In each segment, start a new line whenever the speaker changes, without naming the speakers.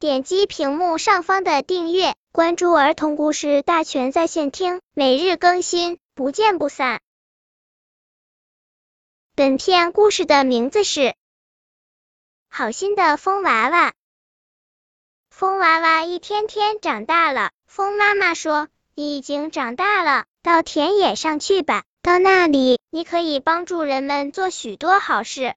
点击屏幕上方的订阅，关注儿童故事大全在线听，每日更新，不见不散。本片故事的名字是《好心的风娃娃》。风娃娃一天天长大了，风妈妈说：“你已经长大了，到田野上去吧，到那里你可以帮助人们做许多好事。”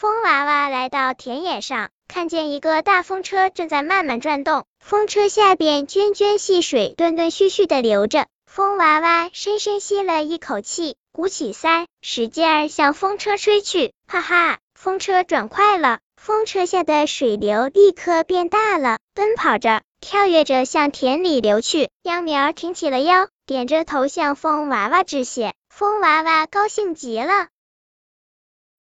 风娃娃来到田野上，看见一个大风车正在慢慢转动，风车下边涓涓细水断断续续的流着。风娃娃深深吸了一口气，鼓起腮，使劲儿向风车吹去。哈哈，风车转快了，风车下的水流立刻变大了，奔跑着，跳跃着向田里流去。秧苗挺起了腰，点着头向风娃娃致谢。风娃娃高兴极了。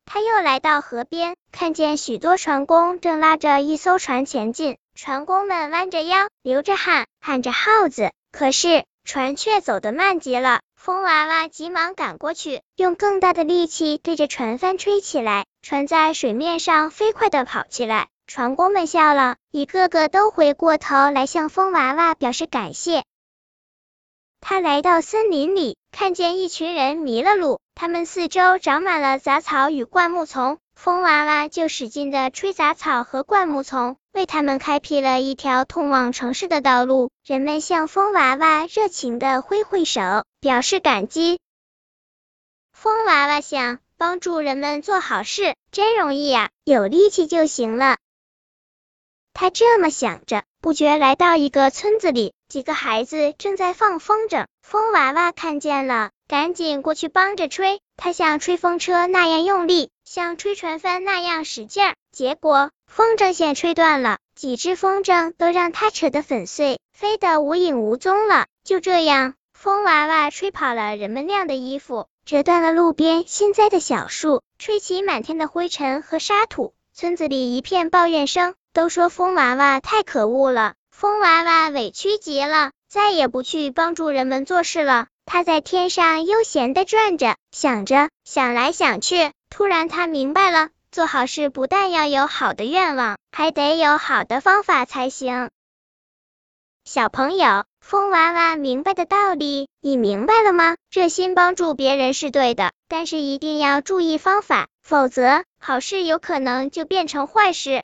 他又来到河边，看见许多船工正拉着一艘船前进。船工们弯着腰，流着汗，喊着号子，可是船却走得慢极了。风娃娃急忙赶过去，用更大的力气对着船帆吹起来，船在水面上飞快的跑起来。船工们笑了，一个个都回过头来向风娃娃表示感谢。他来到森林里，看见一群人迷了路，他们四周长满了杂草与灌木丛，风娃娃就使劲的吹杂草和灌木丛，为他们开辟了一条通往城市的道路。人们向风娃娃热情的挥挥手，表示感激。风娃娃想，帮助人们做好事真容易啊，有力气就行了。他这么想着，不觉来到一个村子里。几个孩子正在放风筝，风娃娃看见了，赶紧过去帮着吹。他像吹风车那样用力，像吹船帆那样使劲儿，结果风筝线吹断了，几只风筝都让他扯得粉碎，飞得无影无踪了。就这样，风娃娃吹跑了人们晾的衣服，折断了路边新栽的小树，吹起满天的灰尘和沙土。村子里一片抱怨声，都说风娃娃太可恶了。风娃娃委屈极了，再也不去帮助人们做事了。他在天上悠闲的转着，想着，想来想去，突然他明白了，做好事不但要有好的愿望，还得有好的方法才行。小朋友，风娃娃明白的道理，你明白了吗？热心帮助别人是对的，但是一定要注意方法，否则好事有可能就变成坏事。